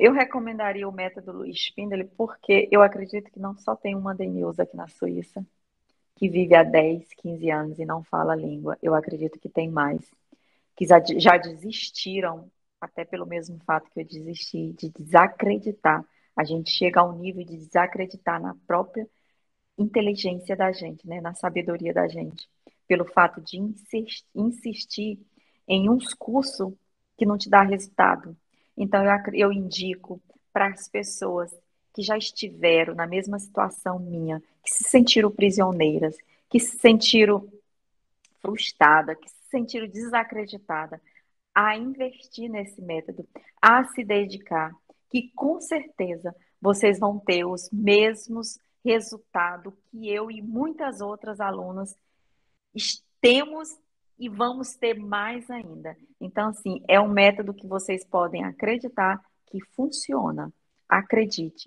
eu recomendaria o método Luiz Spindler porque eu acredito que não só tem uma Denilza aqui na Suíça, que vive há 10, 15 anos e não fala a língua. Eu acredito que tem mais, que já desistiram, até pelo mesmo fato que eu desisti, de desacreditar. A gente chega ao nível de desacreditar na própria inteligência da gente, né? na sabedoria da gente, pelo fato de insistir em uns cursos que não te dá resultado. Então, eu, eu indico para as pessoas que já estiveram na mesma situação minha, que se sentiram prisioneiras, que se sentiram frustradas, que se sentiram desacreditadas, a investir nesse método, a se dedicar, que com certeza vocês vão ter os mesmos resultados que eu e muitas outras alunas temos e vamos ter mais ainda. Então, assim, é um método que vocês podem acreditar que funciona. Acredite.